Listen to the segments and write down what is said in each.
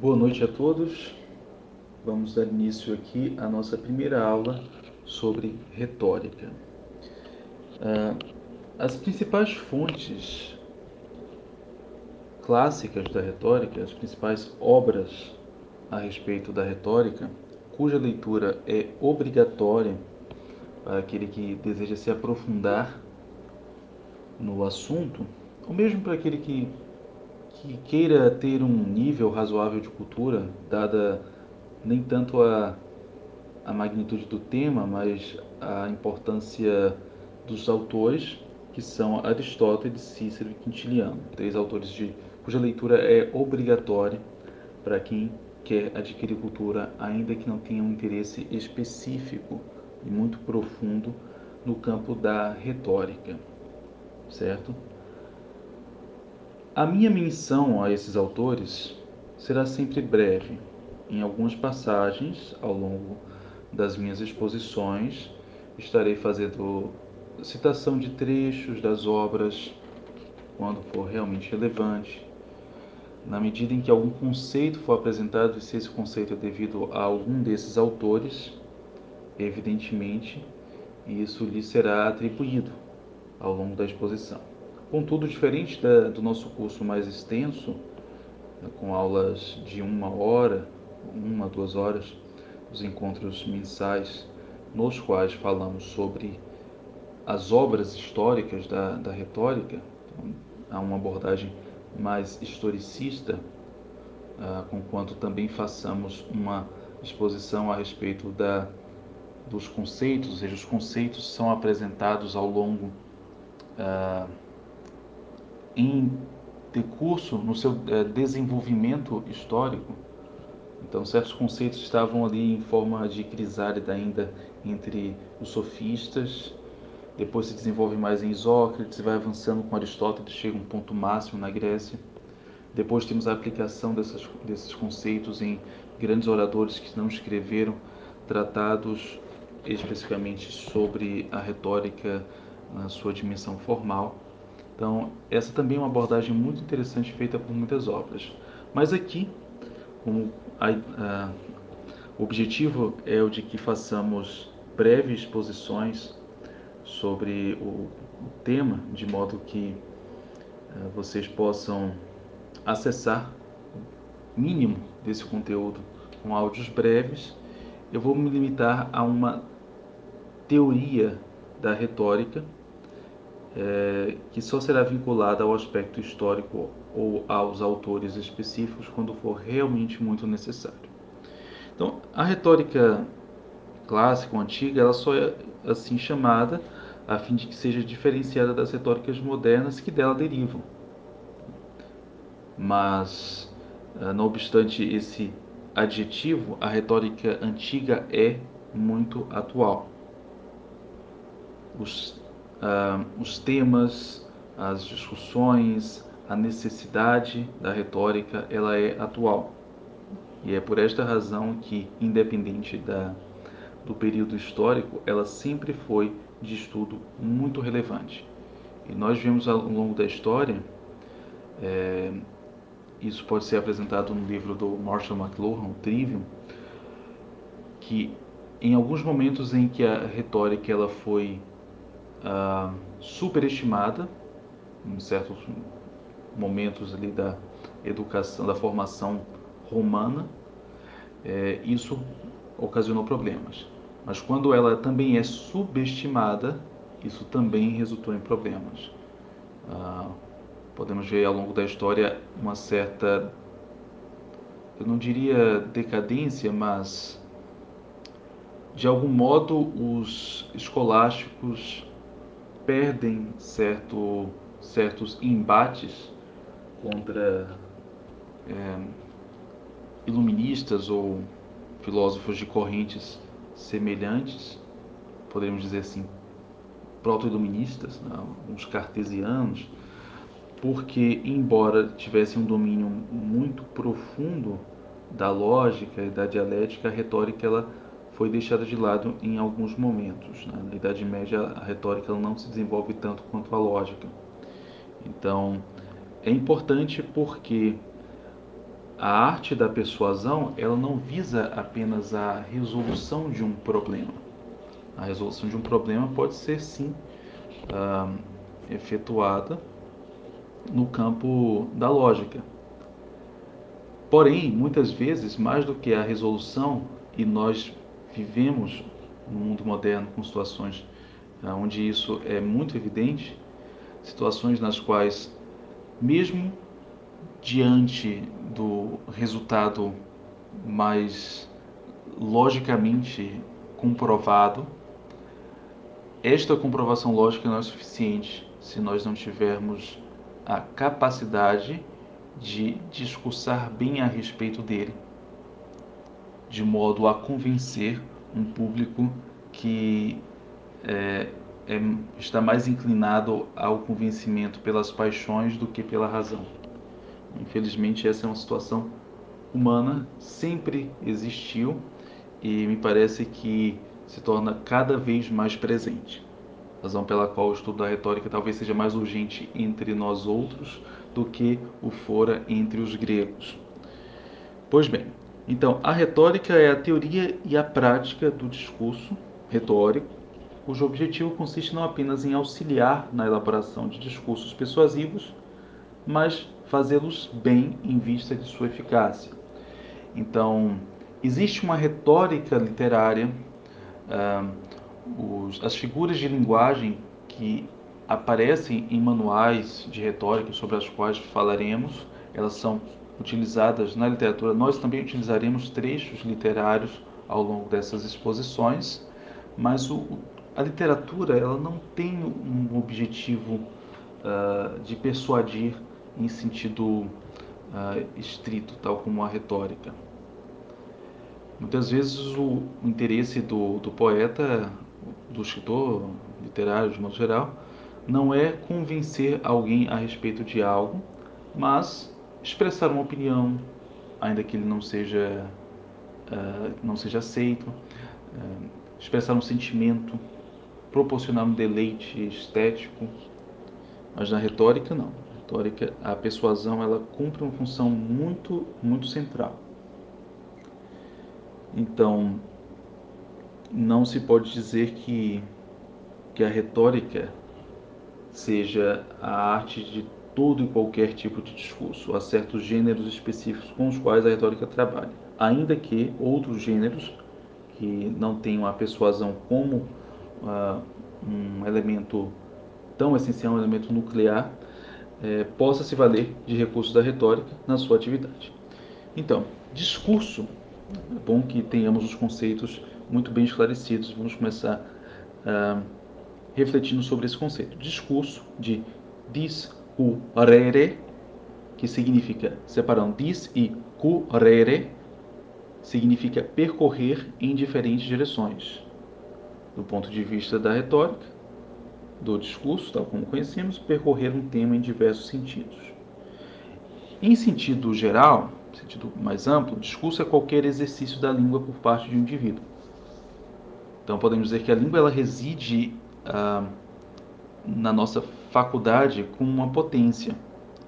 Boa noite a todos. Vamos dar início aqui à nossa primeira aula sobre retórica. Ah, as principais fontes clássicas da retórica, as principais obras a respeito da retórica, cuja leitura é obrigatória para aquele que deseja se aprofundar no assunto, ou mesmo para aquele que, que queira ter um nível razoável de cultura, dada nem tanto a, a magnitude do tema, mas a importância dos autores, que são Aristóteles, Cícero e Quintiliano, três autores de, cuja leitura é obrigatória para quem quer adquirir cultura, ainda que não tenha um interesse específico e muito profundo no campo da retórica, certo? A minha menção a esses autores será sempre breve. Em algumas passagens ao longo das minhas exposições, estarei fazendo citação de trechos das obras quando for realmente relevante. Na medida em que algum conceito for apresentado, e se esse conceito é devido a algum desses autores, evidentemente, isso lhe será atribuído ao longo da exposição. Contudo, diferente da, do nosso curso mais extenso, né, com aulas de uma hora, uma, duas horas, os encontros mensais, nos quais falamos sobre as obras históricas da, da retórica, então, há uma abordagem mais historicista, uh, conquanto também façamos uma exposição a respeito da dos conceitos, ou seja, os conceitos são apresentados ao longo uh, em decurso no seu uh, desenvolvimento histórico. Então, certos conceitos estavam ali em forma de crisálida ainda entre os sofistas, depois se desenvolve mais em Isócrates, vai avançando com Aristóteles, chega a um ponto máximo na Grécia. Depois temos a aplicação dessas, desses conceitos em grandes oradores que não escreveram tratados especificamente sobre a retórica na sua dimensão formal. Então, essa também é uma abordagem muito interessante feita por muitas obras. Mas aqui, como a, a, o objetivo é o de que façamos breves exposições sobre o, o tema, de modo que uh, vocês possam acessar o mínimo desse conteúdo com áudios breves, eu vou me limitar a uma teoria da retórica, é, que só será vinculada ao aspecto histórico ou aos autores específicos quando for realmente muito necessário. Então, a retórica clássica ou antiga, ela só é assim chamada a fim de que seja diferenciada das retóricas modernas que dela derivam. Mas, ah, não obstante esse adjetivo, a retórica antiga é muito atual os, uh, os temas, as discussões, a necessidade da retórica, ela é atual. E é por esta razão que, independente da, do período histórico, ela sempre foi de estudo muito relevante. E nós vemos ao longo da história, é, isso pode ser apresentado no livro do Marshall McLuhan, o Trivium, que em alguns momentos em que a retórica ela foi uh, superestimada em certos momentos ali da educação, da formação romana, é, isso ocasionou problemas. Mas quando ela também é subestimada, isso também resultou em problemas. Ah, podemos ver ao longo da história uma certa, eu não diria decadência, mas de algum modo os escolásticos perdem certo, certos embates contra é, iluministas ou filósofos de correntes semelhantes, poderíamos dizer assim, proto-iluministas, né, uns cartesianos, porque, embora tivessem um domínio muito profundo da lógica e da dialética, a retórica ela foi deixada de lado em alguns momentos. Né? Na Idade Média, a retórica não se desenvolve tanto quanto a lógica. Então, é importante porque a arte da persuasão ela não visa apenas a resolução de um problema. A resolução de um problema pode ser sim uh, efetuada no campo da lógica. Porém, muitas vezes, mais do que a resolução, e nós vivemos no mundo moderno com situações uh, onde isso é muito evidente, situações nas quais, mesmo diante do resultado mais logicamente comprovado, esta comprovação lógica não é suficiente se nós não tivermos a capacidade de discursar bem a respeito dele, de modo a convencer um público que é, é, está mais inclinado ao convencimento pelas paixões do que pela razão. Infelizmente, essa é uma situação humana, sempre existiu e me parece que se torna cada vez mais presente. Razão pela qual o estudo da retórica talvez seja mais urgente entre nós outros do que o fora entre os gregos. Pois bem, então a retórica é a teoria e a prática do discurso retórico, cujo objetivo consiste não apenas em auxiliar na elaboração de discursos persuasivos, mas fazê-los bem em vista de sua eficácia. Então, existe uma retórica literária, as figuras de linguagem que aparecem em manuais de retórica sobre as quais falaremos, elas são utilizadas na literatura. Nós também utilizaremos trechos literários ao longo dessas exposições, mas o, a literatura ela não tem um objetivo uh, de persuadir em sentido uh, estrito, tal como a retórica. Muitas vezes o, o interesse do, do poeta, do escritor literário de modo geral, não é convencer alguém a respeito de algo, mas expressar uma opinião, ainda que ele não seja uh, não seja aceito, uh, expressar um sentimento, proporcionar um deleite estético, mas na retórica não retórica, a persuasão ela cumpre uma função muito, muito central. Então, não se pode dizer que, que a retórica seja a arte de todo e qualquer tipo de discurso. Há certos gêneros específicos com os quais a retórica trabalha, ainda que outros gêneros que não tenham a persuasão como uh, um elemento tão essencial, um elemento nuclear, é, possa se valer de recursos da retórica na sua atividade. Então, discurso, é bom que tenhamos os conceitos muito bem esclarecidos. Vamos começar uh, refletindo sobre esse conceito. Discurso de discurrere, que significa, separando dis e currere, significa percorrer em diferentes direções. Do ponto de vista da retórica, do discurso, tal como conhecemos, percorrer um tema em diversos sentidos. Em sentido geral, sentido mais amplo, discurso é qualquer exercício da língua por parte de um indivíduo. Então podemos dizer que a língua ela reside ah, na nossa faculdade com uma potência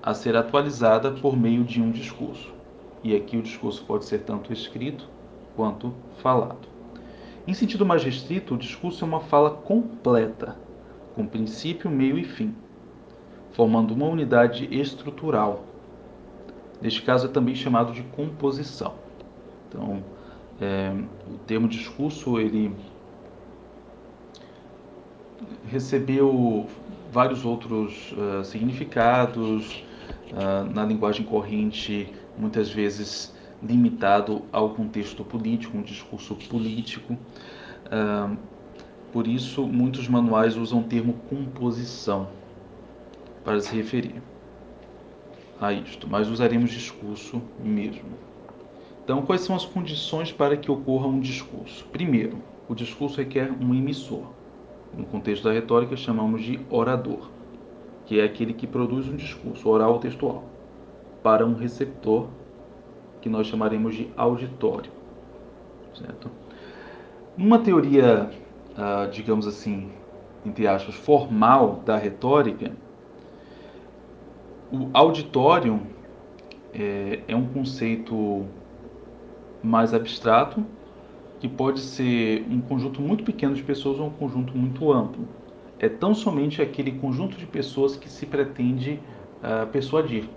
a ser atualizada por meio de um discurso. E aqui o discurso pode ser tanto escrito quanto falado. Em sentido mais restrito, o discurso é uma fala completa, com princípio, meio e fim, formando uma unidade estrutural. Neste caso é também chamado de composição. Então, é, o termo discurso ele recebeu vários outros uh, significados uh, na linguagem corrente, muitas vezes limitado ao contexto político, um discurso político. Uh, por isso, muitos manuais usam o termo composição para se referir a isto, mas usaremos discurso mesmo. Então, quais são as condições para que ocorra um discurso? Primeiro, o discurso requer um emissor. No contexto da retórica, chamamos de orador, que é aquele que produz um discurso oral ou textual, para um receptor, que nós chamaremos de auditório. Certo? Numa teoria uh, digamos assim, entre aspas, formal da retórica, o auditório é, é um conceito mais abstrato que pode ser um conjunto muito pequeno de pessoas ou um conjunto muito amplo. É tão somente aquele conjunto de pessoas que se pretende uh, persuadir.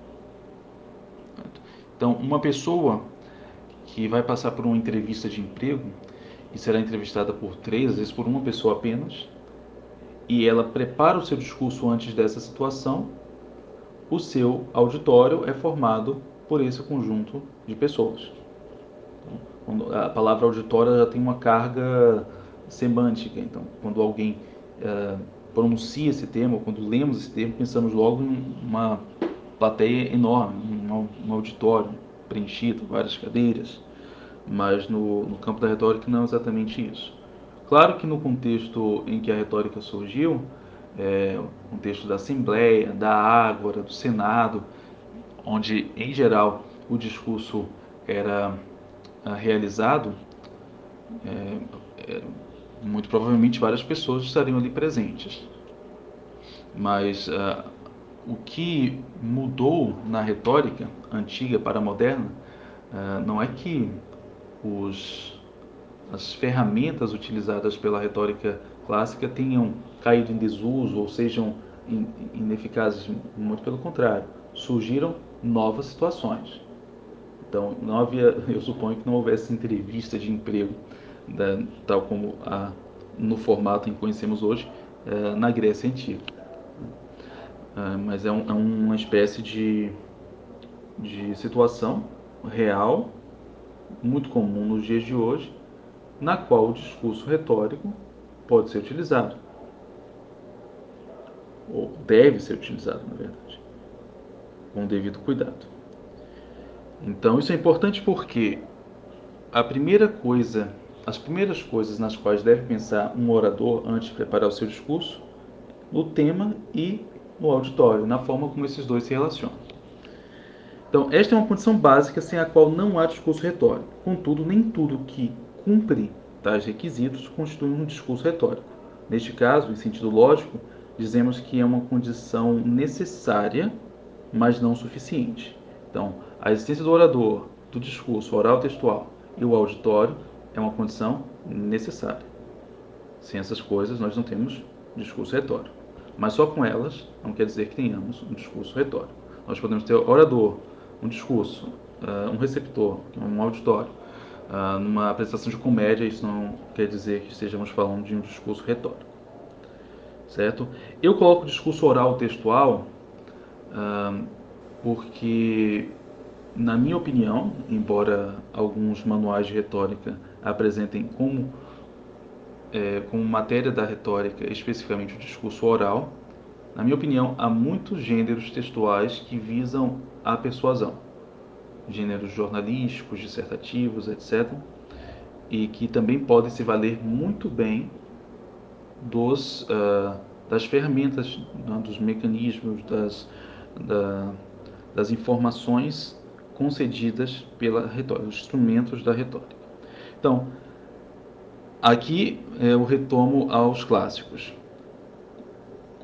Então, uma pessoa que vai passar por uma entrevista de emprego e será entrevistada por três, às vezes por uma pessoa apenas, e ela prepara o seu discurso antes dessa situação, o seu auditório é formado por esse conjunto de pessoas. A palavra auditória já tem uma carga semântica, então quando alguém uh, pronuncia esse termo, quando lemos esse termo, pensamos logo em uma plateia enorme, um, um auditório preenchido, várias cadeiras, mas no, no campo da retórica não é exatamente isso. Claro que no contexto em que a retórica surgiu, é, o contexto da Assembleia, da Ágora, do Senado, onde em geral o discurso era realizado, é, é, muito provavelmente várias pessoas estariam ali presentes. Mas uh, o que mudou na retórica antiga para a moderna uh, não é que os, as ferramentas utilizadas pela retórica clássica tenham caído em desuso ou sejam ineficazes, muito pelo contrário, surgiram novas situações. Então, não havia, eu suponho que não houvesse entrevista de emprego, da, tal como a, no formato em que conhecemos hoje, é, na Grécia Antiga. É, mas é, um, é, uma espécie de, de situação real, muito comum nos dias de hoje, na qual o discurso retórico pode ser utilizado. Ou deve ser utilizado, na verdade, com devido cuidado. Então, isso é importante porque a primeira coisa, as primeiras coisas nas quais deve pensar um orador antes de preparar o seu discurso, no tema e no auditório, na forma como esses dois se relacionam. Então, esta é uma condição básica sem a qual não há discurso retórico. Contudo, nem tudo que cumpre tais requisitos constitui um discurso retórico. Neste caso, em sentido lógico, dizemos que é uma condição necessária, mas não suficiente. Então, a existência do orador, do discurso oral textual e o auditório é uma condição necessária. Sem essas coisas, nós não temos discurso retórico. Mas só com elas não quer dizer que tenhamos um discurso retórico. Nós podemos ter orador, um discurso, uh, um receptor, um auditório. Uh, numa apresentação de comédia, isso não quer dizer que estejamos falando de um discurso retórico. Certo? Eu coloco discurso oral textual uh, porque na minha opinião, embora alguns manuais de retórica apresentem como, é, como matéria da retórica especificamente o discurso oral, na minha opinião, há muitos gêneros textuais que visam a persuasão, gêneros jornalísticos, dissertativos, etc., e que também podem se valer muito bem dos, uh, das ferramentas, né, dos mecanismos, das, da, das informações concedidas pela retórica, os instrumentos da retórica. Então, aqui é, eu retomo aos clássicos.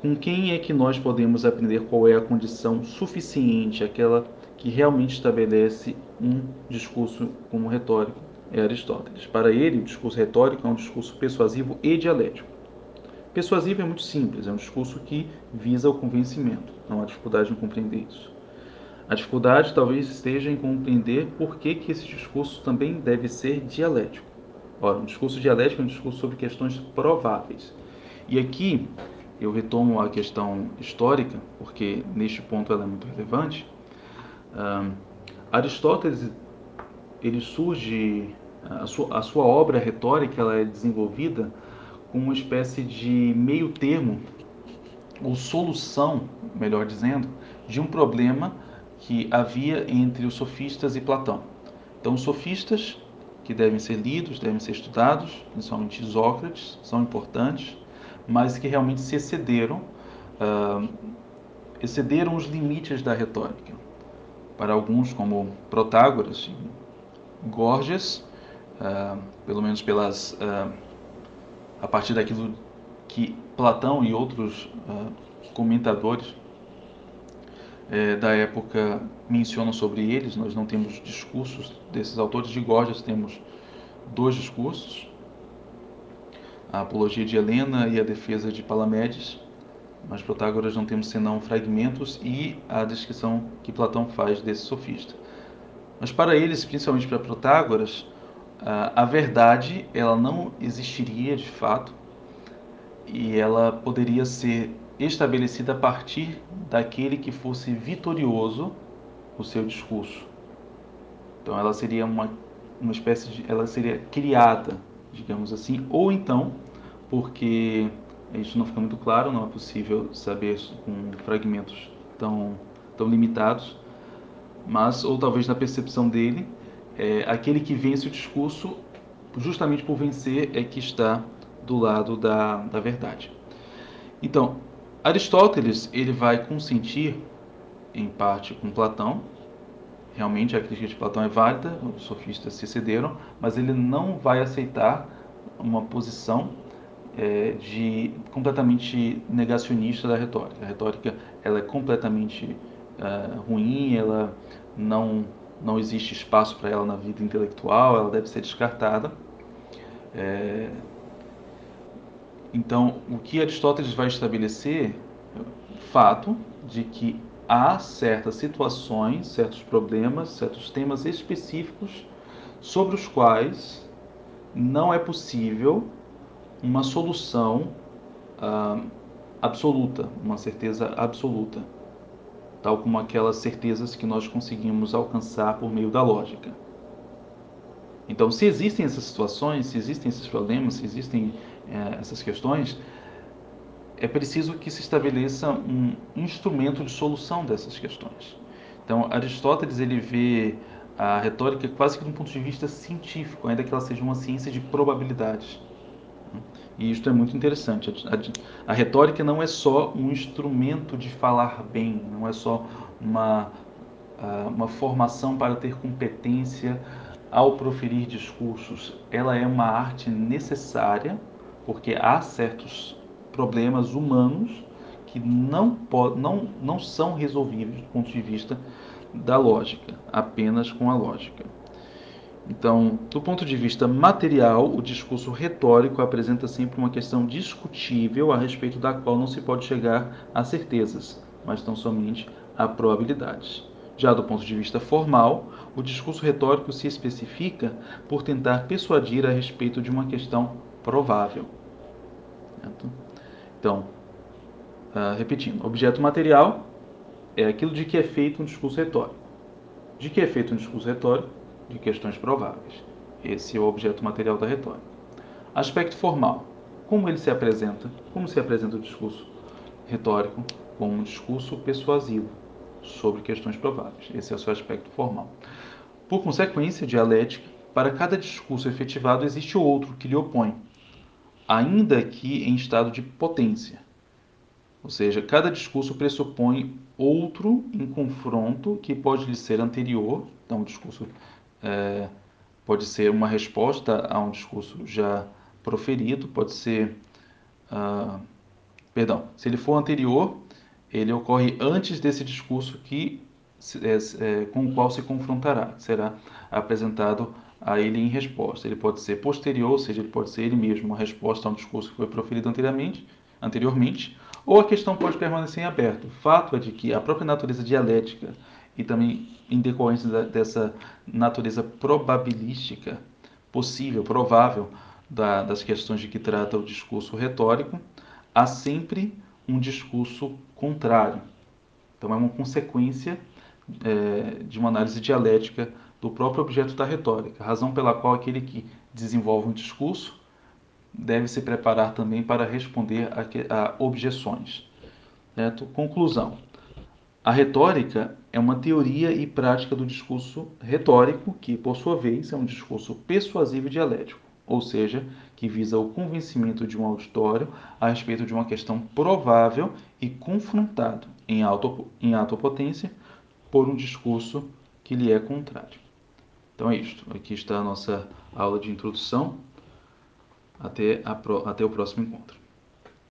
Com quem é que nós podemos aprender qual é a condição suficiente, aquela que realmente estabelece um discurso como retórico? É Aristóteles. Para ele, o discurso retórico é um discurso persuasivo e dialético. Persuasivo é muito simples, é um discurso que visa o convencimento. Não há dificuldade em compreender isso. A dificuldade talvez esteja em compreender por que, que esse discurso também deve ser dialético. Ora, um discurso dialético é um discurso sobre questões prováveis. E aqui eu retomo a questão histórica, porque neste ponto ela é muito relevante. Aristóteles, ele surge, a sua, a sua obra retórica ela é desenvolvida como uma espécie de meio termo, ou solução, melhor dizendo, de um problema que havia entre os sofistas e Platão. Então, os sofistas, que devem ser lidos, devem ser estudados, principalmente Sócrates, são importantes, mas que realmente se excederam, uh, excederam os limites da retórica. Para alguns, como Protágoras, Gorgias, uh, pelo menos pelas, uh, a partir daquilo que Platão e outros comentadores é, da época mencionam sobre eles. Nós não temos discursos desses autores. De Gorgias temos dois discursos: a Apologia de Helena e a Defesa de Palamedes. Mas Protágoras não temos senão fragmentos e a descrição que Platão faz desse sofista. Mas para eles, principalmente para Protágoras, a verdade ela não existiria de fato e ela poderia ser estabelecida a partir daquele que fosse vitorioso o seu discurso. Então ela seria uma, uma espécie de. ela seria criada, digamos assim, ou então, porque isso não fica muito claro, não é possível saber com fragmentos tão, tão limitados, mas, ou talvez na percepção dele, é, aquele que vence o discurso, justamente por vencer, é que está do lado da, da verdade. Então, Aristóteles ele vai consentir, em parte, com Platão. Realmente a crítica de Platão é válida, os sofistas se cederam, mas ele não vai aceitar uma posição é, de completamente negacionista da retórica. A retórica ela é completamente é, ruim, ela não não existe espaço para ela na vida intelectual, ela deve ser descartada. É, então, o que Aristóteles vai estabelecer é o fato de que há certas situações, certos problemas, certos temas específicos sobre os quais não é possível uma solução ah, absoluta, uma certeza absoluta, tal como aquelas certezas que nós conseguimos alcançar por meio da lógica. Então, se existem essas situações, se existem esses problemas, se existem essas questões, é preciso que se estabeleça um instrumento de solução dessas questões. Então, Aristóteles ele vê a retórica quase que de um ponto de vista científico, ainda que ela seja uma ciência de probabilidades. E isto é muito interessante. A, a, a retórica não é só um instrumento de falar bem, não é só uma, uma formação para ter competência ao proferir discursos. Ela é uma arte necessária porque há certos problemas humanos que não, não, não são resolvíveis do ponto de vista da lógica, apenas com a lógica. Então, do ponto de vista material, o discurso retórico apresenta sempre uma questão discutível a respeito da qual não se pode chegar a certezas, mas tão somente a probabilidades. Já do ponto de vista formal, o discurso retórico se especifica por tentar persuadir a respeito de uma questão provável. Certo? Então, uh, repetindo, objeto material é aquilo de que é feito um discurso retórico. De que é feito um discurso retórico? De questões prováveis. Esse é o objeto material da retórica. Aspecto formal. Como ele se apresenta? Como se apresenta o discurso retórico? Como um discurso persuasivo sobre questões prováveis. Esse é o seu aspecto formal. Por consequência, dialética, para cada discurso efetivado existe outro que lhe opõe, ainda que em estado de potência. Ou seja, cada discurso pressupõe outro em confronto que pode lhe ser anterior. Então, o discurso é, pode ser uma resposta a um discurso já proferido, pode ser. Uh, perdão, se ele for anterior, ele ocorre antes desse discurso que, é, é, com o qual se confrontará, será apresentado a ele em resposta. Ele pode ser posterior, ou seja, ele pode ser ele mesmo uma resposta a um discurso que foi proferido anteriormente, anteriormente ou a questão pode permanecer em aberto. O fato é de que a própria natureza dialética e também em decorrência dessa natureza probabilística possível, provável da, das questões de que trata o discurso retórico, há sempre um discurso contrário. Então é uma consequência é, de uma análise dialética do próprio objeto da retórica, razão pela qual aquele que desenvolve um discurso deve se preparar também para responder a, a objeções. Certo? Conclusão. A retórica é uma teoria e prática do discurso retórico, que, por sua vez, é um discurso persuasivo e dialético, ou seja, que visa o convencimento de um auditório a respeito de uma questão provável e confrontado em, auto, em autopotência por um discurso que lhe é contrário. Então é isto. Aqui está a nossa aula de introdução. Até, a, até o próximo encontro.